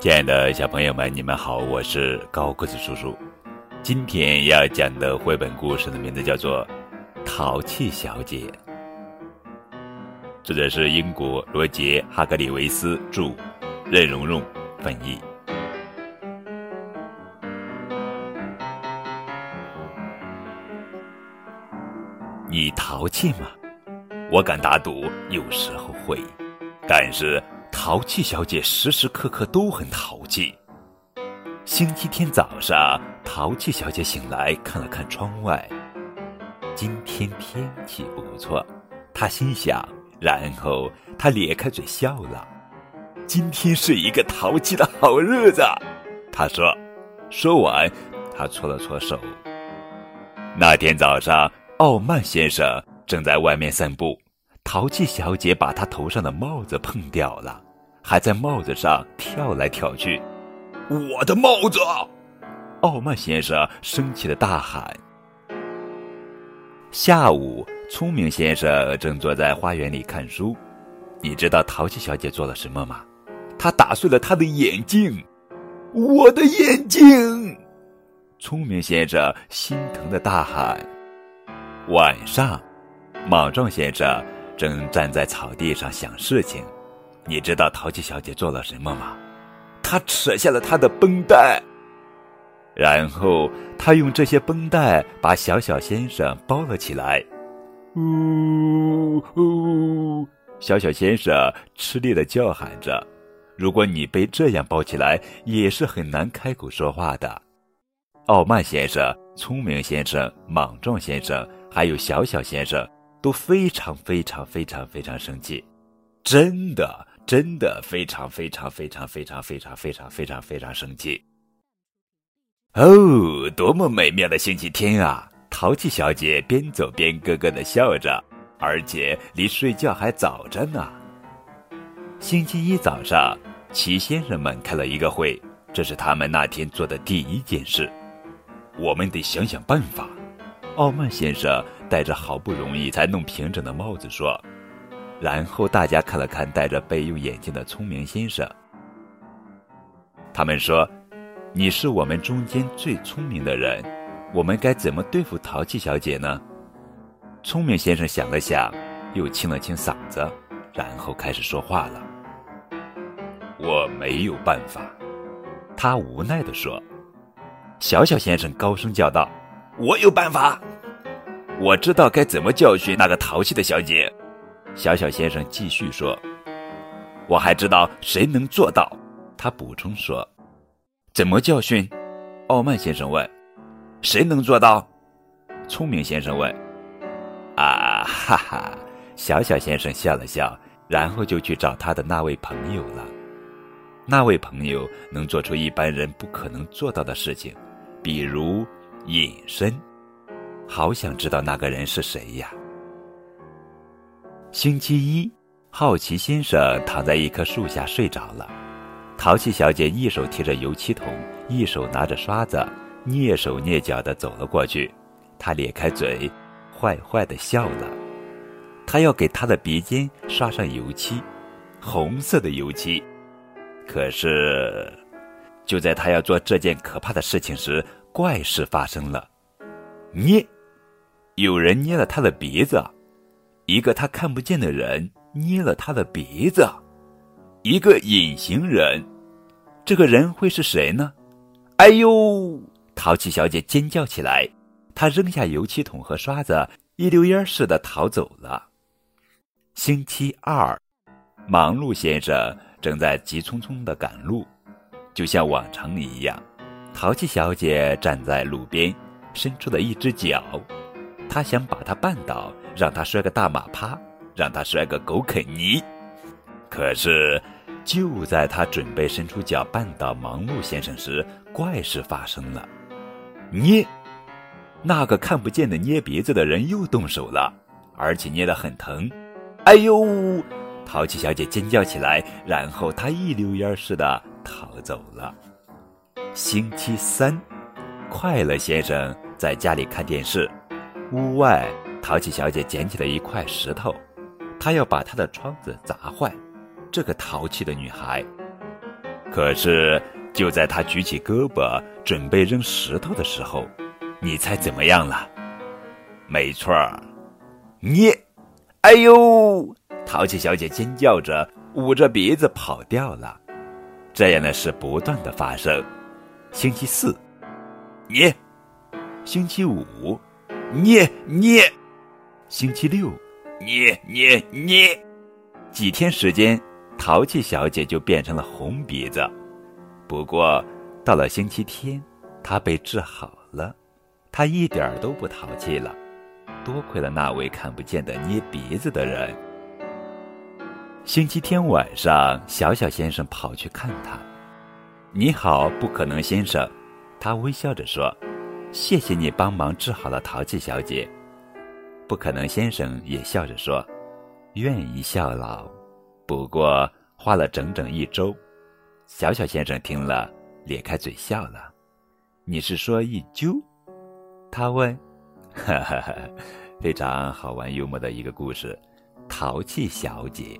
亲爱的小朋友们，你们好，我是高个子叔叔。今天要讲的绘本故事的名字叫做《淘气小姐》，作者是英国罗杰·哈格里维斯著，任蓉蓉翻译。你淘气吗？我敢打赌，有时候会，但是。淘气小姐时时刻刻都很淘气。星期天早上，淘气小姐醒来，看了看窗外，今天天气不错，她心想。然后她咧开嘴笑了。今天是一个淘气的好日子，她说。说完，她搓了搓手。那天早上，傲慢先生正在外面散步。淘气小姐把她头上的帽子碰掉了，还在帽子上跳来跳去。我的帽子！傲慢先生生气的大喊。下午，聪明先生正坐在花园里看书。你知道淘气小姐做了什么吗？她打碎了他的眼镜。我的眼镜！聪明先生心疼的大喊。晚上，莽撞先生。正站在草地上想事情，你知道淘气小姐做了什么吗？她扯下了她的绷带，然后她用这些绷带把小小先生包了起来。呜呜！小小先生吃力的叫喊着。如果你被这样包起来，也是很难开口说话的。傲慢先生、聪明先生、莽撞先生，还有小小先生。都非常非常非常非常生气，真的真的非常非常非常非常非常非常非常非常生气。哦，多么美妙的星期天啊！淘气小姐边走边咯咯的笑着，而且离睡觉还早着呢。星期一早上，齐先生们开了一个会，这是他们那天做的第一件事。我们得想想办法。傲慢先生。戴着好不容易才弄平整的帽子说，然后大家看了看戴着备用眼镜的聪明先生。他们说：“你是我们中间最聪明的人，我们该怎么对付淘气小姐呢？”聪明先生想了想，又清了清嗓子，然后开始说话了：“我没有办法。”他无奈地说。小小先生高声叫道：“我有办法！”我知道该怎么教训那个淘气的小姐，小小先生继续说。我还知道谁能做到，他补充说。怎么教训？傲慢先生问。谁能做到？聪明先生问。啊哈哈！小小先生笑了笑，然后就去找他的那位朋友了。那位朋友能做出一般人不可能做到的事情，比如隐身。好想知道那个人是谁呀！星期一，好奇先生躺在一棵树下睡着了。淘气小姐一手提着油漆桶，一手拿着刷子，蹑手蹑脚的走了过去。她咧开嘴，坏坏的笑了。她要给她的鼻尖刷上油漆，红色的油漆。可是，就在她要做这件可怕的事情时，怪事发生了。捏！有人捏了他的鼻子，一个他看不见的人捏了他的鼻子，一个隐形人，这个人会是谁呢？哎呦！淘气小姐尖叫起来，她扔下油漆桶和刷子，一溜烟似的逃走了。星期二，忙碌先生正在急匆匆的赶路，就像往常一样。淘气小姐站在路边，伸出了一只脚。他想把他绊倒，让他摔个大马趴，让他摔个狗啃泥。可是，就在他准备伸出脚绊倒忙碌先生时，怪事发生了。捏，那个看不见的捏鼻子的人又动手了，而且捏得很疼。哎呦！淘气小姐尖叫起来，然后她一溜烟似的逃走了。星期三，快乐先生在家里看电视。屋外，淘气小姐捡起了一块石头，她要把她的窗子砸坏。这个淘气的女孩，可是就在她举起胳膊准备扔石头的时候，你猜怎么样了？没错儿，你！哎呦！淘气小姐尖叫着，捂着鼻子跑掉了。这样的事不断的发生。星期四，你；星期五，捏捏；星期六，捏捏捏。几天时间，淘气小姐就变成了红鼻子。不过，到了星期天，她被治好了，她一点儿都不淘气了。多亏了那位看不见的捏鼻子的人。星期天晚上，小小先生跑去看他。你好，不可能先生，他微笑着说：“谢谢你帮忙治好了淘气小姐。”不可能先生也笑着说：“愿意效劳，不过花了整整一周。”小小先生听了，咧开嘴笑了。“你是说一揪？”他问。哈哈哈，非常好玩幽默的一个故事，淘气小姐。